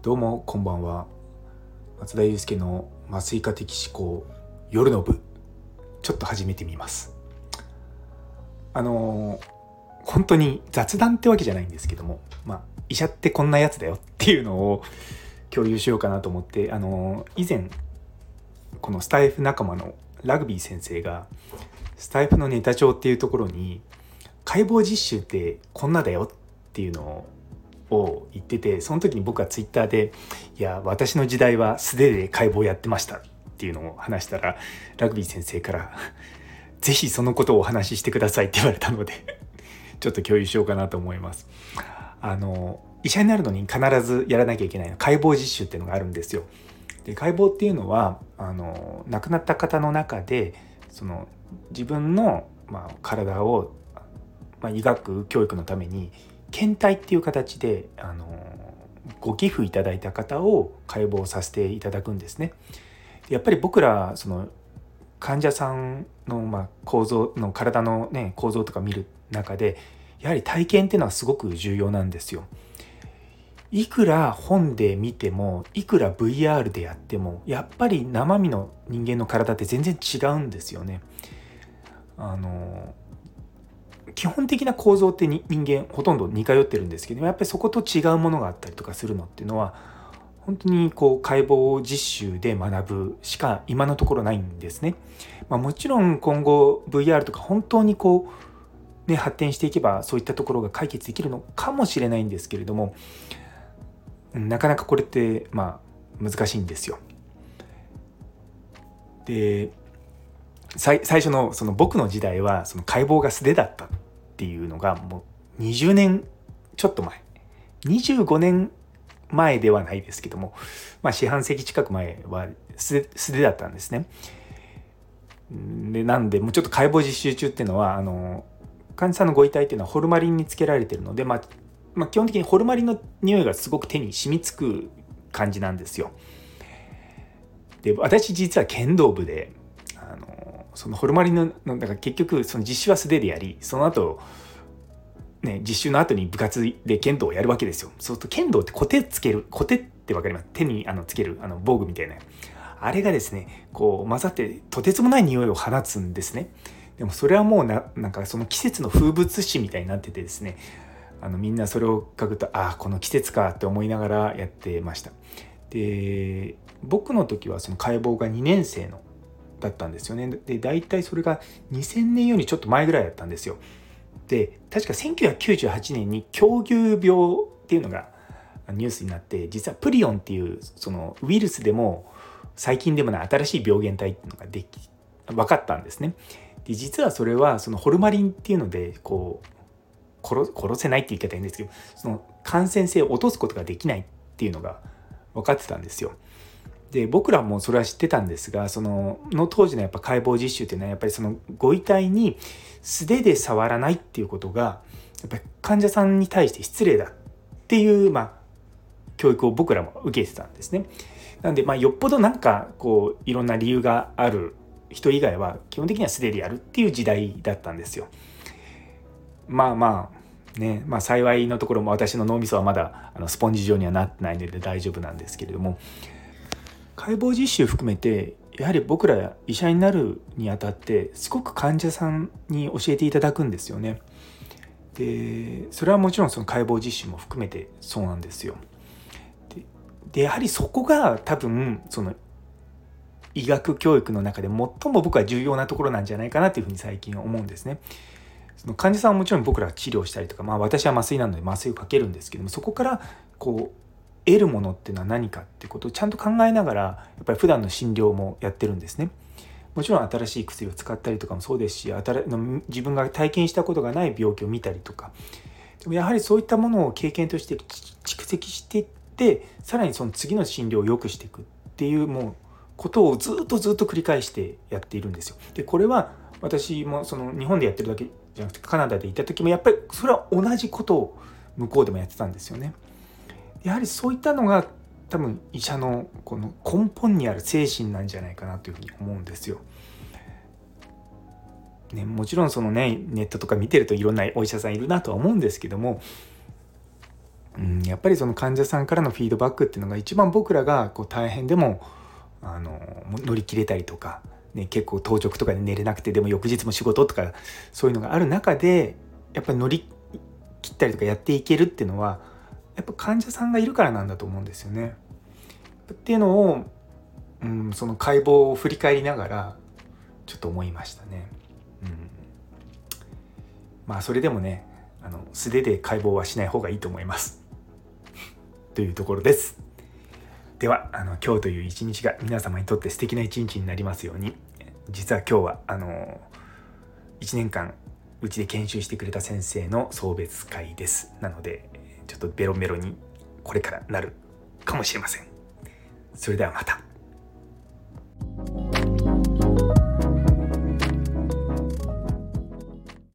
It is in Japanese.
どうもこんばんは。松田祐介の麻酔科的思考夜の部。ちょっと始めてみます。あの本当に雑談ってわけじゃないんですけどもまあ医者ってこんなやつだよっていうのを 共有しようかなと思ってあの以前このスタイフ仲間のラグビー先生がスタイフのネタ帳っていうところに解剖実習ってこんなだよっていうのをを言っててその時に僕はツイッターで「いや私の時代は素手で解剖やってました」っていうのを話したらラグビー先生から「是非そのことをお話ししてください」って言われたので ちょっと共有しようかなと思います。あの医者になるのに必ずやらなきゃいけない解剖実習っていうのがあるんですよ。で解剖っていうのはあの亡くなった方の中でその自分の、まあ、体をまあ、医学教育のために検体っていう形であのご寄付いただいた方を解剖させていただくんですね。やっぱり僕らその患者さんのまあ構造の体のね構造とか見る中でやはり体験っていうのはすごく重要なんですよ。いくら本で見てもいくら VR でやってもやっぱり生身の人間の体って全然違うんですよね。あの基本的な構造って人間ほとんど似通ってるんですけどやっぱりそこと違うものがあったりとかするのっていうのは本当にこう解剖実習で学ぶしか今のところないんですね。まあ、もちろん今後 VR とか本当にこう、ね、発展していけばそういったところが解決できるのかもしれないんですけれどもなかなかこれってまあ難しいんですよ。で最初のその僕の時代はその解剖が素手だったっていうのがもう20年ちょっと前25年前ではないですけども、まあ、四半世紀近く前は素手だったんですね。でなんでもうちょっと解剖実習中っていうのはあの患者さんのご遺体っていうのはホルマリンにつけられてるので、まあ、まあ、基本的にホルマリンの匂いがすごく手に染みつく感じなんですよ。で私実は剣道部でそのホルマリンのだか結局その実習は素手でやりその後ね実習の後に部活で剣道をやるわけですよ。そうすると剣道ってコテつけるコテって分かります？手にあのつけるあの防具みたいな。あれがですねこう混ざってとてつもない匂いを放つんですね。でもそれはもうななんかその季節の風物詩みたいになっててですね。あのみんなそれを書くとああこの季節かって思いながらやってました。で僕の時はその解剖が2年生のだったんですよね。で大体それが2000年よりちょっと前ぐらいだったんですよ。で確か1998年に狂牛病っていうのがニュースになって実はプリオンっていうそのウイルスでも最近でもない新しい病原体っていうのができ分かったんですね。で実はそれはそのホルマリンっていうのでこう殺殺せないって言い方いいんですけどその感染性を落とすことができないっていうのが分かってたんですよ。で僕らもそれは知ってたんですがそのの当時のやっぱ解剖実習っていうのはやっぱりそのご遺体に素手で触らないっていうことがやっぱり患者さんに対して失礼だっていうまあ教育を僕らも受けてたんですね。なんでまあよっぽどなんかこういろんな理由がある人以外は基本的には素手でやるっていう時代だったんですよ。まあまあねまあ幸いのところも私の脳みそはまだあのスポンジ状にはなってないので大丈夫なんですけれども解剖実習含めてやはり僕ら医者になるにあたってすごく患者さんに教えていただくんですよね。でそれはもちろんその解剖実習も含めてそうなんですよ。でやはりそこが多分その医学教育の中で最も僕は重要なところなんじゃないかなというふうに最近思うんですね。その患者さんはもちろん僕ら治療したりとか、まあ、私は麻酔なので麻酔をかけるんですけどもそこからこう得るものっていうのは何かってことをちゃんと考えながらやっぱり普段の診療もやってるんですね。もちろん新しい薬を使ったりとかもそうですし自分が体験したことがない病気を見たりとかでもやはりそういったものを経験として蓄積していってさらにその次の診療を良くしていくっていうもうことをずっとずっと繰り返してやっているんですよ。でこれは私もその日本でやってるだけじゃなくてカナダでいた時もやっぱりそれは同じことを向こうでもやってたんですよね。やはりそういったのが多分医者のこの根本にある精神なんじゃないかなというふうに思うんですよ。ね、もちろんそのねネットとか見てるといろんなお医者さんいるなとは思うんですけどもうん、やっぱりその患者さんからのフィードバックっていうのが一番僕らがこう大変でもあの乗り切れたりとか、ね、結構当直とかで寝れなくてでも翌日も仕事とかそういうのがある中でやっぱり乗り切ったりとかやっていけるっていうのはやっぱ患者さんがいるからなんだと思うんですよね。っていうのを、うん、その解剖を振り返りながらちょっと思いましたね。うん、まあそれでもねあの素手で解剖はしない方がいいと思います。というところです。ではあの今日という一日が皆様にとって素敵な一日になりますように実は今日はあの1年間うちで研修してくれた先生の送別会ですなのでちょっとベロベロにこれからなるかもしれません。それではまた。